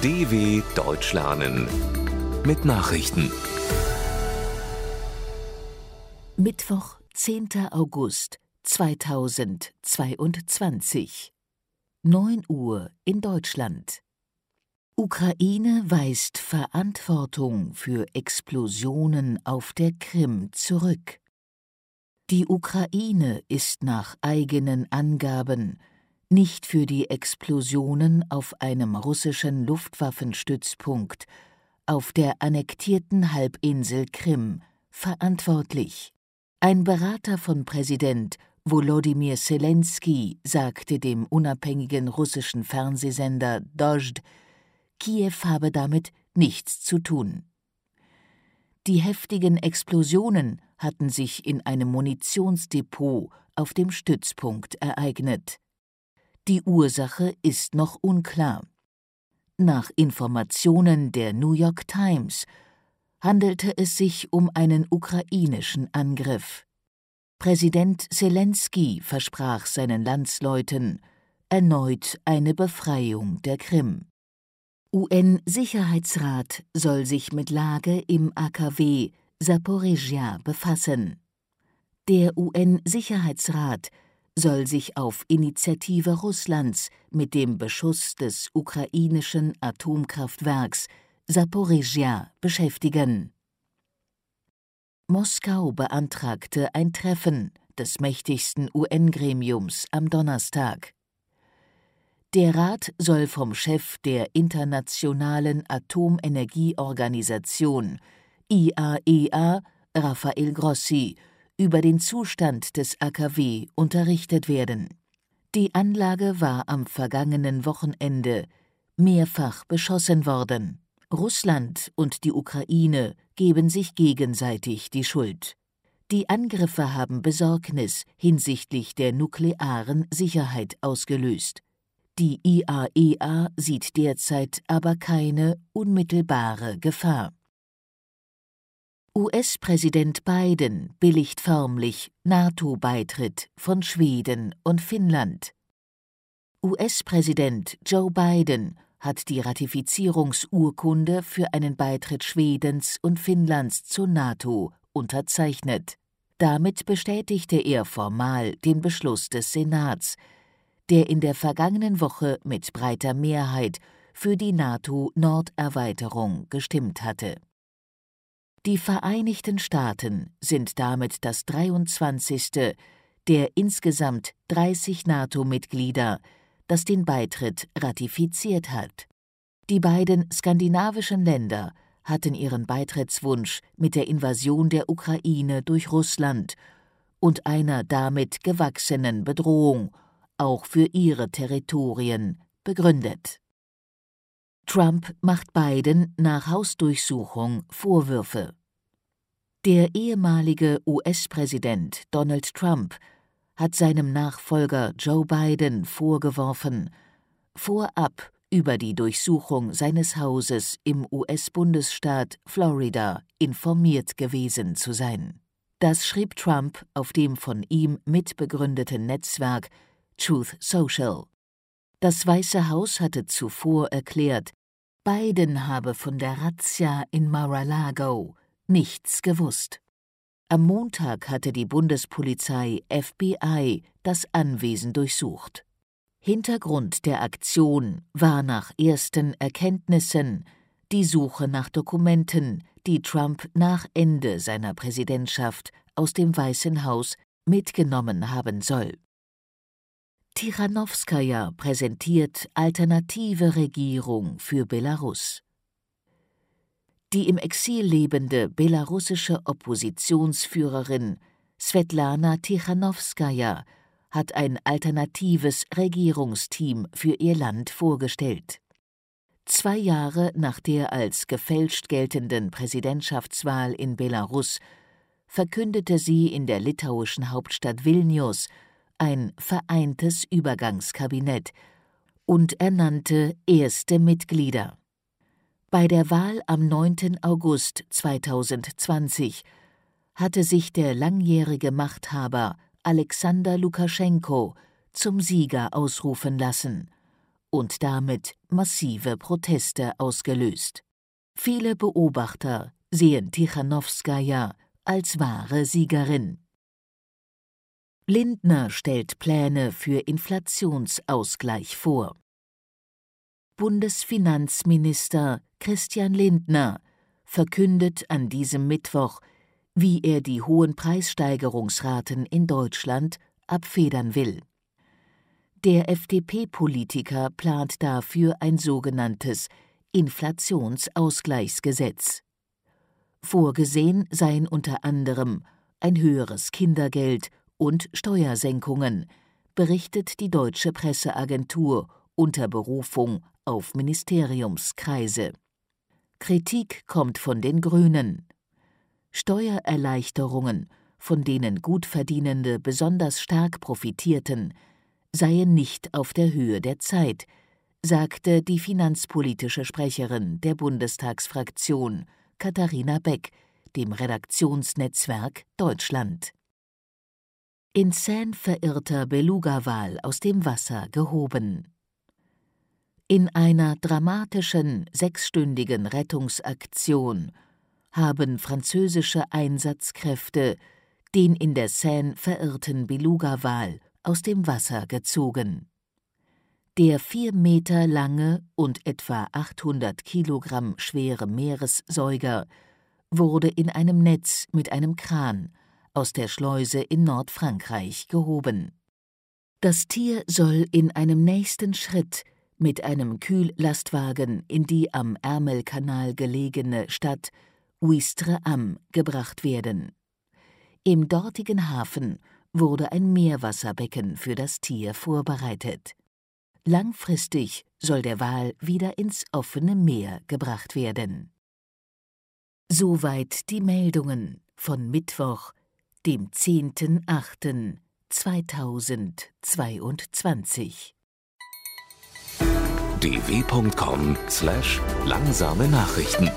DW Deutsch lernen mit Nachrichten. Mittwoch, 10. August 2022. 9 Uhr in Deutschland. Ukraine weist Verantwortung für Explosionen auf der Krim zurück. Die Ukraine ist nach eigenen Angaben nicht für die Explosionen auf einem russischen Luftwaffenstützpunkt auf der annektierten Halbinsel Krim verantwortlich. Ein Berater von Präsident Volodymyr Zelensky sagte dem unabhängigen russischen Fernsehsender Dozhd, Kiew habe damit nichts zu tun. Die heftigen Explosionen hatten sich in einem Munitionsdepot auf dem Stützpunkt ereignet. Die Ursache ist noch unklar. Nach Informationen der New York Times handelte es sich um einen ukrainischen Angriff. Präsident Zelensky versprach seinen Landsleuten erneut eine Befreiung der Krim. UN-Sicherheitsrat soll sich mit Lage im AKW Saporizhia befassen. Der UN-Sicherheitsrat soll sich auf Initiative Russlands mit dem Beschuss des ukrainischen Atomkraftwerks Saporizhia beschäftigen. Moskau beantragte ein Treffen des mächtigsten UN-Gremiums am Donnerstag. Der Rat soll vom Chef der Internationalen Atomenergieorganisation IAEA, e Rafael Grossi, über den Zustand des AKW unterrichtet werden. Die Anlage war am vergangenen Wochenende mehrfach beschossen worden. Russland und die Ukraine geben sich gegenseitig die Schuld. Die Angriffe haben Besorgnis hinsichtlich der nuklearen Sicherheit ausgelöst. Die IAEA e sieht derzeit aber keine unmittelbare Gefahr. US-Präsident Biden billigt förmlich NATO-Beitritt von Schweden und Finnland. US-Präsident Joe Biden hat die Ratifizierungsurkunde für einen Beitritt Schwedens und Finnlands zur NATO unterzeichnet. Damit bestätigte er formal den Beschluss des Senats, der in der vergangenen Woche mit breiter Mehrheit für die NATO-Norderweiterung gestimmt hatte die Vereinigten Staaten sind damit das 23. der insgesamt 30 NATO-Mitglieder, das den Beitritt ratifiziert hat. Die beiden skandinavischen Länder hatten ihren Beitrittswunsch mit der Invasion der Ukraine durch Russland und einer damit gewachsenen Bedrohung auch für ihre Territorien begründet. Trump macht Biden nach Hausdurchsuchung Vorwürfe. Der ehemalige US-Präsident Donald Trump hat seinem Nachfolger Joe Biden vorgeworfen, vorab über die Durchsuchung seines Hauses im US-Bundesstaat Florida informiert gewesen zu sein. Das schrieb Trump auf dem von ihm mitbegründeten Netzwerk Truth Social. Das Weiße Haus hatte zuvor erklärt, Biden habe von der Razzia in Mar-a-Lago nichts gewusst. Am Montag hatte die Bundespolizei FBI das Anwesen durchsucht. Hintergrund der Aktion war nach ersten Erkenntnissen die Suche nach Dokumenten, die Trump nach Ende seiner Präsidentschaft aus dem Weißen Haus mitgenommen haben soll. Tichanowskaja präsentiert alternative Regierung für Belarus. Die im Exil lebende belarussische Oppositionsführerin Svetlana Tichanowskaja hat ein alternatives Regierungsteam für ihr Land vorgestellt. Zwei Jahre nach der als gefälscht geltenden Präsidentschaftswahl in Belarus verkündete sie in der litauischen Hauptstadt Vilnius ein vereintes Übergangskabinett und ernannte erste Mitglieder. Bei der Wahl am 9. August 2020 hatte sich der langjährige Machthaber Alexander Lukaschenko zum Sieger ausrufen lassen und damit massive Proteste ausgelöst. Viele Beobachter sehen Tichanowskaja als wahre Siegerin. Lindner stellt Pläne für Inflationsausgleich vor. Bundesfinanzminister Christian Lindner verkündet an diesem Mittwoch, wie er die hohen Preissteigerungsraten in Deutschland abfedern will. Der FDP-Politiker plant dafür ein sogenanntes Inflationsausgleichsgesetz. Vorgesehen seien unter anderem ein höheres Kindergeld und Steuersenkungen, berichtet die deutsche Presseagentur unter Berufung auf Ministeriumskreise. Kritik kommt von den Grünen. Steuererleichterungen, von denen Gutverdienende besonders stark profitierten, seien nicht auf der Höhe der Zeit, sagte die finanzpolitische Sprecherin der Bundestagsfraktion Katharina Beck dem Redaktionsnetzwerk Deutschland. In Seine verirrter Beluga-Wal aus dem Wasser gehoben. In einer dramatischen sechsstündigen Rettungsaktion haben französische Einsatzkräfte den in der Seine verirrten Beluga-Wal aus dem Wasser gezogen. Der vier Meter lange und etwa 800 Kilogramm schwere Meeressäuger wurde in einem Netz mit einem Kran aus der Schleuse in Nordfrankreich gehoben. Das Tier soll in einem nächsten Schritt mit einem Kühllastwagen in die am Ärmelkanal gelegene Stadt Ouistre Am gebracht werden. Im dortigen Hafen wurde ein Meerwasserbecken für das Tier vorbereitet. Langfristig soll der Wal wieder ins offene Meer gebracht werden. Soweit die Meldungen von Mittwoch, dem 10.08.2022. dw.com/langsame Nachrichten